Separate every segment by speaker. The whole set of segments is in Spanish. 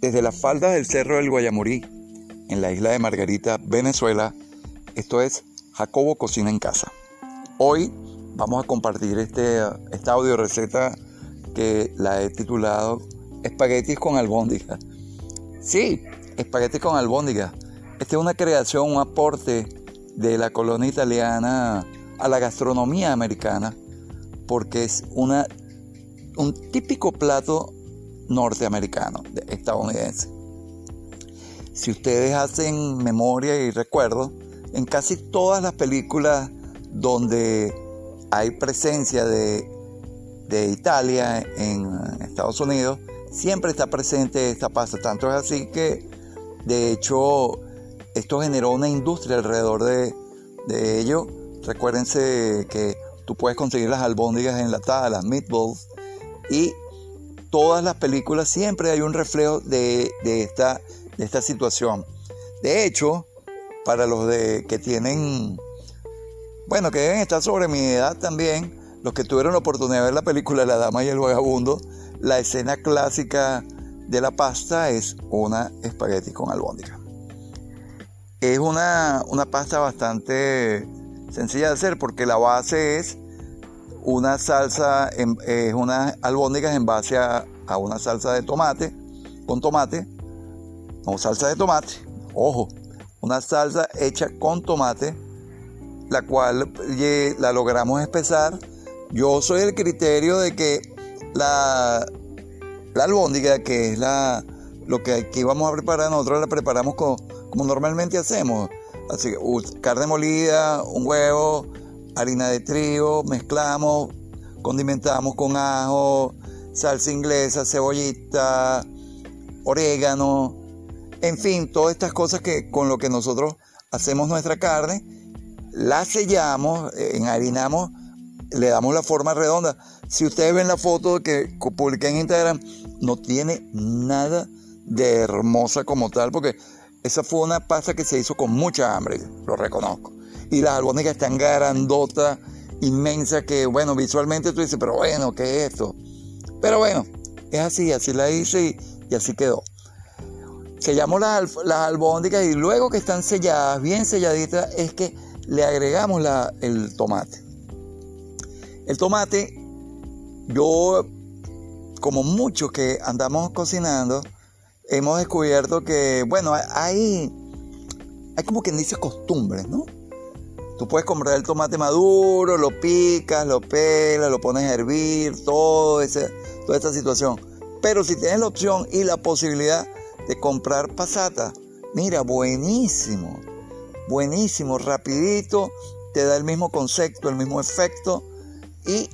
Speaker 1: Desde las faldas del Cerro del Guayamurí, en la isla de Margarita, Venezuela, esto es Jacobo Cocina en Casa. Hoy vamos a compartir este, esta audio receta que la he titulado Espaguetis con albóndiga. Sí, espaguetis con albóndiga. Esta es una creación, un aporte de la colonia italiana a la gastronomía americana, porque es una, un típico plato norteamericano, estadounidense. Si ustedes hacen memoria y recuerdo, en casi todas las películas donde hay presencia de, de Italia en Estados Unidos, siempre está presente esta pasta. Tanto es así que, de hecho, esto generó una industria alrededor de, de ello. Recuérdense que tú puedes conseguir las albóndigas enlatadas, las meatballs, y todas las películas siempre hay un reflejo de, esta, de esta situación. De hecho, para los de, que tienen, bueno, que deben estar sobre mi edad también, los que tuvieron la oportunidad de ver la película La Dama y el Vagabundo, la escena clásica de la pasta es una espagueti con albóndiga. Es una, una pasta bastante sencilla de hacer porque la base es una salsa, es unas albóndigas en base a, una salsa de tomate, con tomate, o salsa de tomate, ojo, una salsa hecha con tomate, la cual la logramos espesar. Yo soy el criterio de que la, la albóndiga, que es la, lo que aquí vamos a preparar, nosotros la preparamos como, como normalmente hacemos. Así que carne molida, un huevo, harina de trigo, mezclamos, condimentamos con ajo, salsa inglesa, cebollita, orégano, en fin, todas estas cosas que con lo que nosotros hacemos nuestra carne, la sellamos, eh, enharinamos, le damos la forma redonda. Si ustedes ven la foto que publiqué en Instagram, no tiene nada de hermosa como tal, porque esa fue una pasta que se hizo con mucha hambre, lo reconozco y las albóndigas están grandotas, inmensas, que bueno, visualmente tú dices, pero bueno, ¿qué es esto? Pero bueno, es así, así la hice y, así quedó. Sellamos las, las, albóndigas y luego que están selladas, bien selladitas, es que le agregamos el tomate. El tomate, yo, como muchos que andamos cocinando, hemos descubierto que, bueno, hay, hay como quien dice costumbres, ¿no? Tú puedes comprar el tomate maduro, lo picas, lo pelas, lo pones a hervir, todo ese, toda esta situación. Pero si tienes la opción y la posibilidad de comprar pasata, mira, buenísimo, buenísimo, rapidito, te da el mismo concepto, el mismo efecto y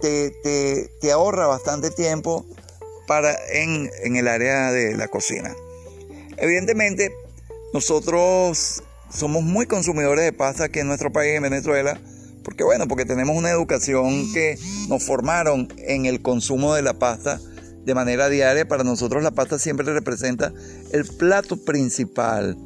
Speaker 1: te, te, ahorra bastante tiempo para en, en el área de la cocina. Evidentemente, nosotros somos muy consumidores de pasta aquí en nuestro país, en Venezuela, porque bueno, porque tenemos una educación que nos formaron en el consumo de la pasta de manera diaria. Para nosotros la pasta siempre representa el plato principal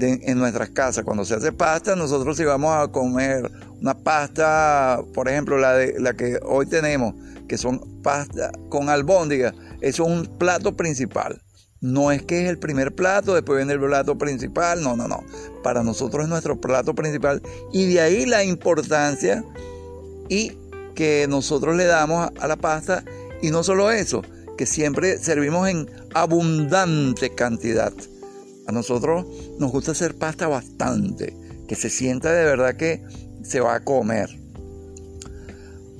Speaker 1: en nuestras casas. Cuando se hace pasta, nosotros si vamos a comer una pasta, por ejemplo, la, de, la que hoy tenemos, que son pasta con albóndiga, eso es un plato principal. No es que es el primer plato, después viene el plato principal, no, no, no. Para nosotros es nuestro plato principal y de ahí la importancia y que nosotros le damos a la pasta y no solo eso, que siempre servimos en abundante cantidad. A nosotros nos gusta hacer pasta bastante, que se sienta de verdad que se va a comer.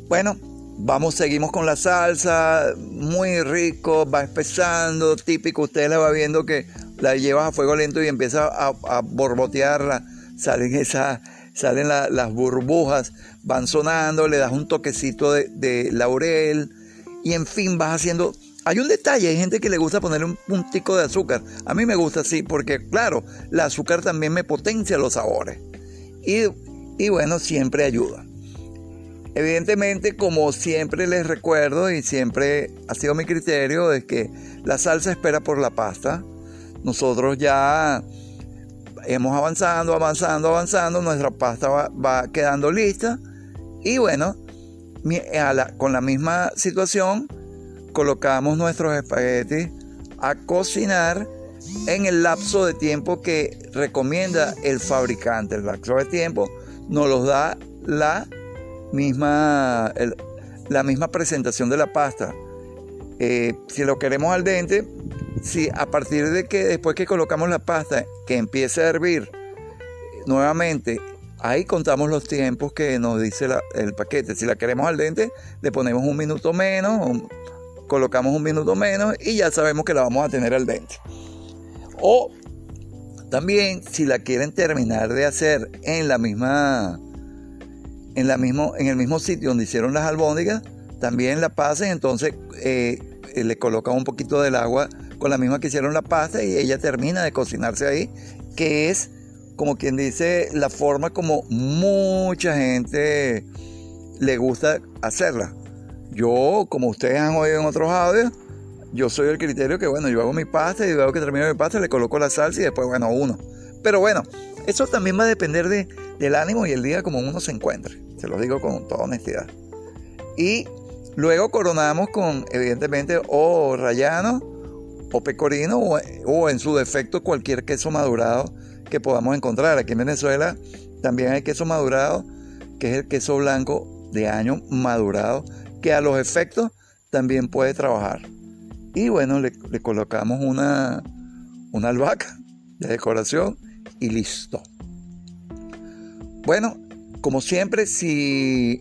Speaker 1: Bueno, Vamos, seguimos con la salsa, muy rico, va espesando, típico, usted la va viendo que la llevas a fuego lento y empieza a, borbotearla, salen, esa, salen las burbujas, van sonando, le das un toquecito de, laurel y en fin vas haciendo... Hay un detalle, hay gente que le gusta ponerle un puntico de azúcar. A mí me gusta así porque, claro, el azúcar también me potencia los sabores. Y, y bueno, siempre ayuda. Evidentemente, como siempre les recuerdo y siempre ha sido mi criterio, es que la salsa espera por la pasta. Nosotros ya hemos avanzando, avanzando, avanzando, nuestra pasta va, quedando lista y bueno, con la misma situación colocamos nuestros espaguetis a cocinar en el lapso de tiempo que recomienda el fabricante. El lapso de tiempo nos lo da la misma, la misma presentación de la pasta. Eh, si lo queremos al dente, si a partir de que después que colocamos la pasta, que empiece a hervir nuevamente, ahí contamos los tiempos que nos dice el paquete. Si la queremos al dente, le ponemos un minuto menos, colocamos un minuto menos y ya sabemos que la vamos a tener al dente. O también si la quieren terminar de hacer en la misma en el mismo sitio donde hicieron las albóndigas, también la pasen, entonces eh, le colocan un poquito del agua con la misma que hicieron la pasta y ella termina de cocinarse ahí, que es como quien dice la forma como mucha gente le gusta hacerla. Yo, como ustedes han oído en otros audios, yo soy el criterio que, bueno, yo hago mi pasta y veo que termino mi pasta, le coloco la salsa y después, bueno, uno. Pero bueno, eso también va a depender de, del ánimo y el día como uno se encuentre. Se lo digo con toda honestidad. Y luego coronamos con, evidentemente, o rayano o pecorino o, en su defecto cualquier queso madurado que podamos encontrar. Aquí en Venezuela también hay queso madurado, que es el queso blanco de año madurado, que a los efectos también puede trabajar. Y bueno, le, colocamos una, una albahaca de decoración y listo. Bueno, como siempre, si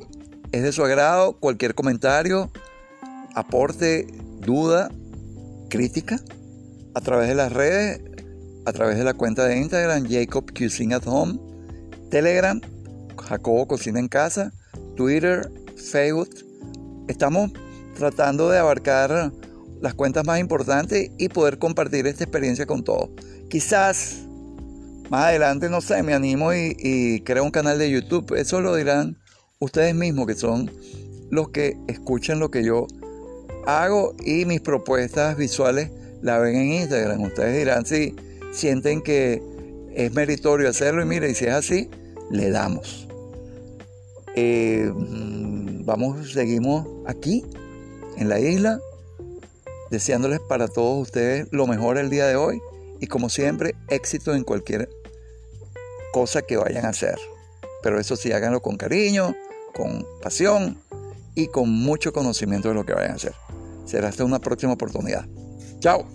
Speaker 1: es de su agrado, cualquier comentario, aporte, duda, crítica, a través de las redes, a través de la cuenta de Instagram, Jacob at Home, Telegram, Jacobo Cocina en Casa, Twitter, Facebook. Estamos tratando de abarcar las cuentas más importantes y poder compartir esta experiencia con todos. Quizás más adelante, no sé, me animo y, creo un canal de YouTube. Eso lo dirán ustedes mismos, que son los que escuchan lo que yo hago y mis propuestas visuales la ven en Instagram. Ustedes dirán si sienten que es meritorio hacerlo y mire, y si es así, le damos. Eh, mm, vamos, seguimos aquí en la isla deseándoles para todos ustedes lo mejor el día de hoy y como siempre éxito en cualquier cosa que vayan a hacer. Pero eso sí, háganlo con cariño, con pasión y con mucho conocimiento de lo que vayan a hacer. Será hasta una próxima oportunidad. Chao.